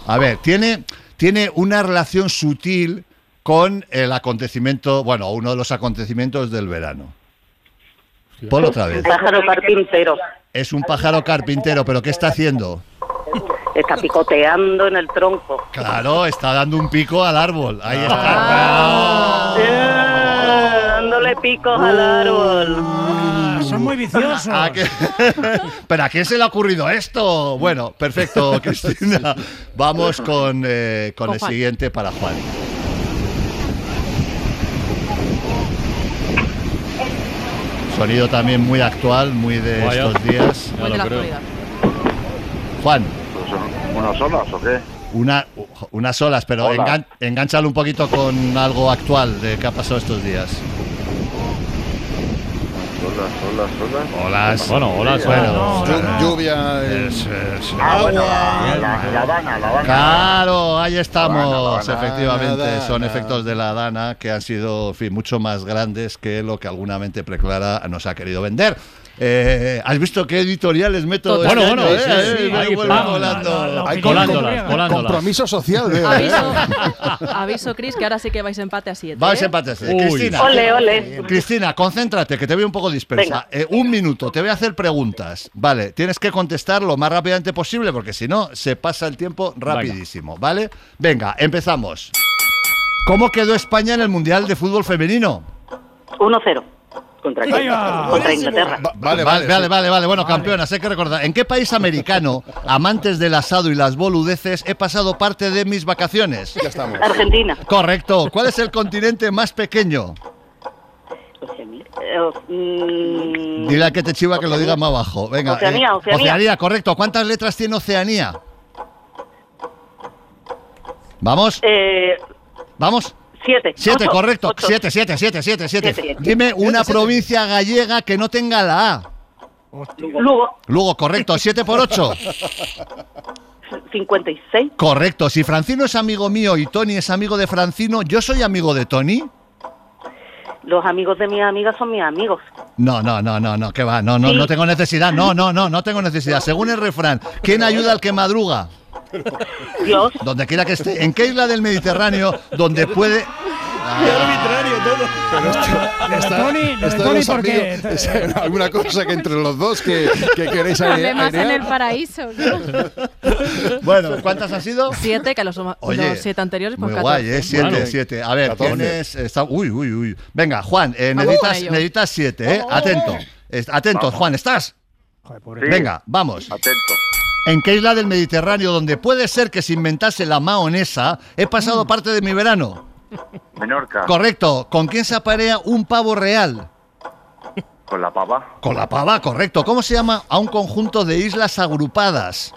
A ver, tiene, tiene una relación sutil con el acontecimiento, bueno, uno de los acontecimientos del verano. Ponlo otra vez. Pájaro carpintero. Es un pájaro carpintero, pero ¿qué está haciendo? Está picoteando en el tronco. Claro, está dando un pico al árbol. Ahí está. Ah, dándole picos al árbol. Ah, son muy viciosos. ¿A qué- ¿Pero a quién se le ha ocurrido esto? Bueno, perfecto, Cristina. Vamos con, eh, con Con el Juan. siguiente para Juan. Sonido también muy actual, muy de Vaya. estos días. Muy de la actualidad. Juan, Pues son ¿Unas solas o qué? una, unas olas, pero engan- engánchalo un poquito con algo actual de qué ha pasado estos días. Solas, solas, solas. Olas. Bueno, hola, Bueno, Llu- Lluvia. es- es- Ah, bueno, la, la, la Habana, la Habana. Claro, ahí estamos, La Dana, la Dana, efectivamente, la son efectos de la Dana que han sido en fin, mucho más grandes que lo que alguna mente preclara nos ha querido vender. Eh, ¿Has visto qué editoriales meto? Total. este Bueno, año, bueno, eh? sí, Eh, sí, me ahí, vuelvo pam, volando. Compromiso social, veo. ¿eh? Aviso, aviso, Cris, que ahora sí que vais empate a siete. Vais ¿eh? a empates. Uy. Cristina, Ole, ole. Cristina, concéntrate, que te veo un poco dispersa. Eh, un minuto, te voy a hacer preguntas. Vale, tienes que contestar lo más rápidamente posible, porque si no, se pasa el tiempo rapidísimo, ¿vale? Venga, empezamos. ¿Cómo quedó España en el Mundial de Fútbol Femenino? 1-0. ¿Contra Inglaterra. Va- Vale, vale, vale. vale, vale, vale. Bueno, campeonas, hay que recordar. ¿En qué país americano, amantes del asado y las boludeces, he pasado parte de mis vacaciones? Ya estamos. Argentina. Correcto. ¿Cuál es el continente más pequeño? Eh, mm, Dile al que te chiva que lo diga más abajo. Venga. Oceanía, eh, Oceanía. correcto. ¿Cuántas letras tiene Oceanía? ¿Vamos? eh, ¿Vamos? Siete. Siete, Ocho. correcto. Ocho. Siete, siete, siete, siete, siete. Siete. Dime una provincia gallega que no tenga la A. Lugo. Luego, correcto. Siete por ocho. 56. Correcto. Si Francino es amigo mío y Tony es amigo de Francino, ¿yo soy amigo de Tony? Los amigos de mis amigas son mis amigos. No, no, no, no, no, que va, no, no, Sí. no tengo necesidad, no, no, no, no tengo necesidad. Según el refrán, ¿quién ayuda al que madruga? Dios. Donde quiera que esté. ¿En qué isla del Mediterráneo donde puede... arbitrario todo. Lo de Tony- lo de esto Tony, los ¿por qué? amigos- es alguna cosa que entre los dos que, que queréis Problemas en el paraíso. ¿no? Bueno, ¿cuántas han sido? Siete, que los, los Oye, siete anteriores, pues Muy 14. guay, ¿eh? Siete, Bueno. siete. A ver, 14. tienes... está- uy, uy, uy. Venga, Juan, eh, Vamos necesitas, necesitas siete, ¿eh? Atento. Es- Atentos, Vamos. Juan, ¿estás? Sí. Venga, vamos. Atento. ¿En qué isla del Mediterráneo, donde puede ser que se inventase la maonesa, he Mm. pasado parte de mi verano? Menorca. Correcto. ¿Con quién se aparea un pavo real? Con la pava. Con la pava, correcto. ¿Cómo se llama a un conjunto de islas agrupadas?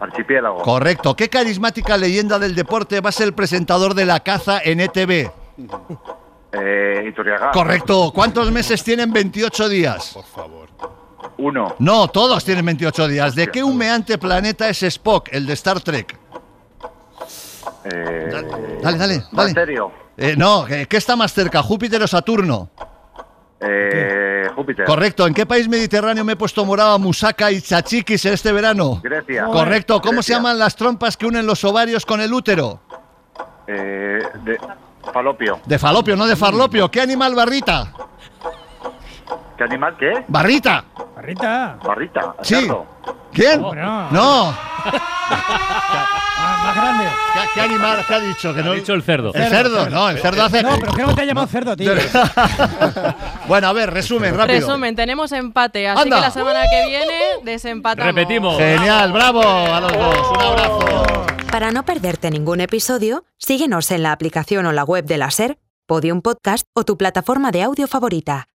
Archipiélago. Correcto. ¿Qué carismática leyenda del deporte va a ser el presentador de la caza en ETV? Eh, Iturriaga. Correcto. ¿Cuántos meses tienen 28 días? Por favor. Uno. No, todos tienen 28 días. ¿De qué humeante planeta es Spock, el de Star Trek? Eh, Dale, dale, dale. Bacterio. Eh, no, ¿qué está más cerca, Júpiter o Saturno? Eh, Júpiter. Correcto. ¿En qué país mediterráneo me he puesto morado a Musaka y Chachikis en este verano? Grecia. Correcto. ¿Cómo se llaman las trompas que unen los ovarios con el útero? Eh, de falopio. De falopio, no de farlopio. ¿Qué animal barrita? ¿Qué animal qué? Barrita. Barrita. Barrita. Sí. cerdo. ¿Quién? No, no. No. Ah, más grande. ¿Qué, qué animal? ¿Qué ha dicho? Que no... Ha dicho el cerdo. El cerdo, no, el cerdo hace... No, pero creo que te ha llamado cerdo, tío. bueno, a ver, resumen, rápido. Resumen, tenemos empate, así Anda. que la semana que viene desempatamos. Repetimos. Genial, bravo a los dos. Un abrazo. Para no perderte ningún episodio, síguenos en la aplicación o la web de la SER, Podium Podcast o tu plataforma de audio favorita.